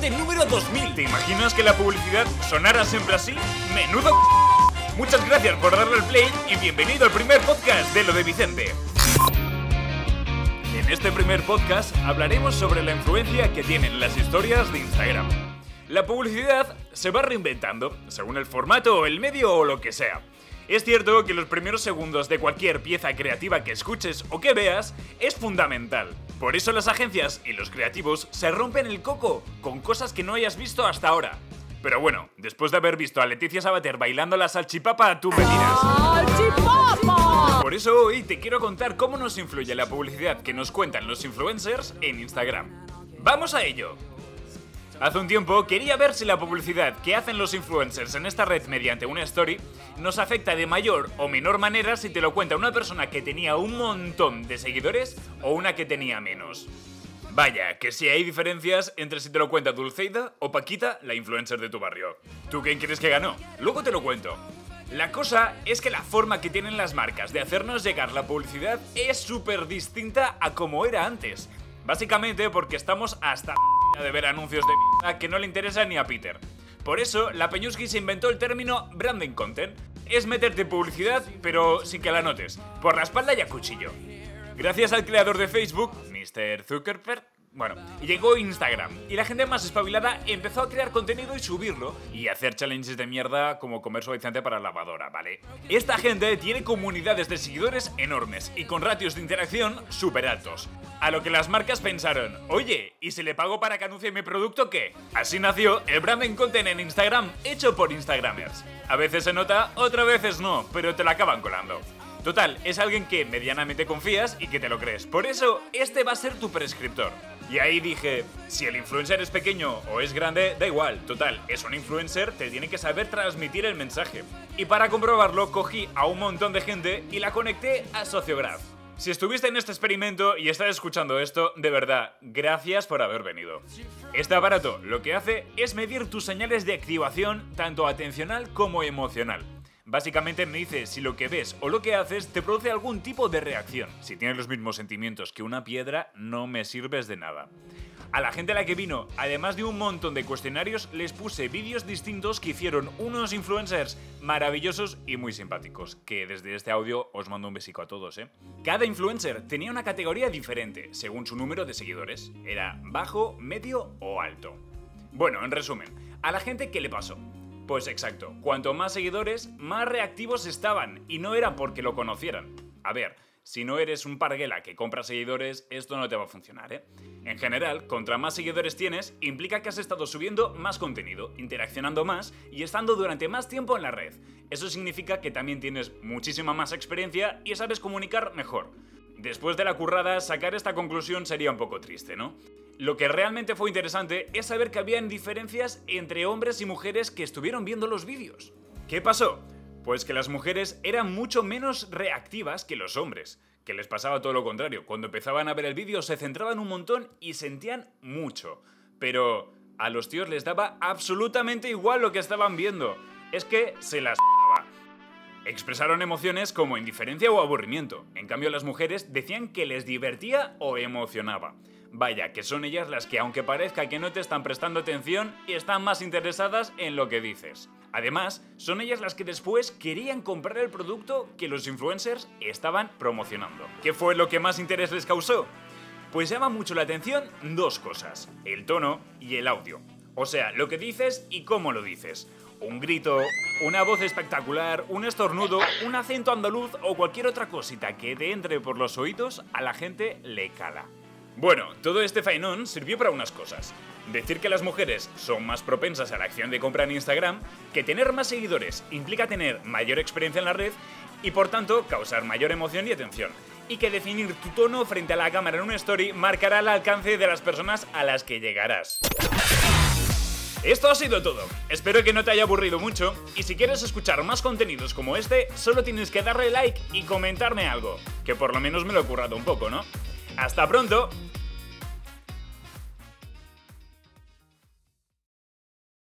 Vicente número 2000. ¿Te imaginas que la publicidad sonara siempre así? ¡Menudo Muchas gracias por darle al play y bienvenido al primer podcast de lo de Vicente. En este primer podcast hablaremos sobre la influencia que tienen las historias de Instagram. La publicidad se va reinventando, según el formato, el medio o lo que sea. Es cierto que los primeros segundos de cualquier pieza creativa que escuches o que veas es fundamental. Por eso las agencias y los creativos se rompen el coco con cosas que no hayas visto hasta ahora. Pero bueno, después de haber visto a Leticia Sabater bailando la salchipapa, tú me dirás. ¡Salchipapa! Por eso hoy te quiero contar cómo nos influye la publicidad que nos cuentan los influencers en Instagram. ¡Vamos a ello! Hace un tiempo quería ver si la publicidad que hacen los influencers en esta red mediante una story nos afecta de mayor o menor manera si te lo cuenta una persona que tenía un montón de seguidores o una que tenía menos. Vaya, que si hay diferencias entre si te lo cuenta Dulceida o Paquita, la influencer de tu barrio. ¿Tú quién crees que ganó? Luego te lo cuento. La cosa es que la forma que tienen las marcas de hacernos llegar la publicidad es súper distinta a como era antes. Básicamente porque estamos hasta de ver anuncios de mierda que no le interesa ni a Peter. Por eso, la Peñuski se inventó el término branding content. Es meterte publicidad, pero sin que la notes, por la espalda y a cuchillo. Gracias al creador de Facebook, Mr. Zuckerberg, bueno, llegó Instagram y la gente más espabilada empezó a crear contenido y subirlo y hacer challenges de mierda como comer suavizante para lavadora, ¿vale? Esta gente tiene comunidades de seguidores enormes y con ratios de interacción súper altos. A lo que las marcas pensaron, oye, ¿y si le pago para que anuncie mi producto qué? Así nació el branding content en Instagram hecho por Instagramers. A veces se nota, otras veces no, pero te lo acaban colando. Total, es alguien que medianamente confías y que te lo crees. Por eso, este va a ser tu prescriptor. Y ahí dije, si el influencer es pequeño o es grande, da igual, total, es un influencer, te tiene que saber transmitir el mensaje. Y para comprobarlo, cogí a un montón de gente y la conecté a Sociograph. Si estuviste en este experimento y estás escuchando esto, de verdad, gracias por haber venido. Este aparato lo que hace es medir tus señales de activación tanto atencional como emocional. Básicamente me dice si lo que ves o lo que haces te produce algún tipo de reacción. Si tienes los mismos sentimientos que una piedra, no me sirves de nada. A la gente a la que vino, además de un montón de cuestionarios, les puse vídeos distintos que hicieron unos influencers maravillosos y muy simpáticos, que desde este audio os mando un besico a todos, ¿eh? Cada influencer tenía una categoría diferente, según su número de seguidores. Era bajo, medio o alto. Bueno, en resumen, a la gente ¿qué le pasó? Pues exacto, cuanto más seguidores, más reactivos estaban, y no era porque lo conocieran. A ver, si no eres un parguela que compra seguidores, esto no te va a funcionar, ¿eh? En general, contra más seguidores tienes, implica que has estado subiendo más contenido, interaccionando más y estando durante más tiempo en la red. Eso significa que también tienes muchísima más experiencia y sabes comunicar mejor. Después de la currada, sacar esta conclusión sería un poco triste, ¿no? Lo que realmente fue interesante es saber que habían diferencias entre hombres y mujeres que estuvieron viendo los vídeos. ¿Qué pasó? Pues que las mujeres eran mucho menos reactivas que los hombres, que les pasaba todo lo contrario. Cuando empezaban a ver el vídeo se centraban un montón y sentían mucho. Pero a los tíos les daba absolutamente igual lo que estaban viendo. Es que se las Expresaron emociones como indiferencia o aburrimiento. En cambio las mujeres decían que les divertía o emocionaba. Vaya, que son ellas las que, aunque parezca que no te están prestando atención, están más interesadas en lo que dices. Además, son ellas las que después querían comprar el producto que los influencers estaban promocionando. ¿Qué fue lo que más interés les causó? Pues llama mucho la atención dos cosas, el tono y el audio. O sea, lo que dices y cómo lo dices. Un grito, una voz espectacular, un estornudo, un acento andaluz o cualquier otra cosita que te entre por los oídos, a la gente le cala. Bueno, todo este faenón sirvió para unas cosas. Decir que las mujeres son más propensas a la acción de compra en Instagram, que tener más seguidores implica tener mayor experiencia en la red y por tanto causar mayor emoción y atención. Y que definir tu tono frente a la cámara en una story marcará el alcance de las personas a las que llegarás. Esto ha sido todo. Espero que no te haya aburrido mucho y si quieres escuchar más contenidos como este, solo tienes que darle like y comentarme algo, que por lo menos me lo he currado un poco, ¿no? Hasta pronto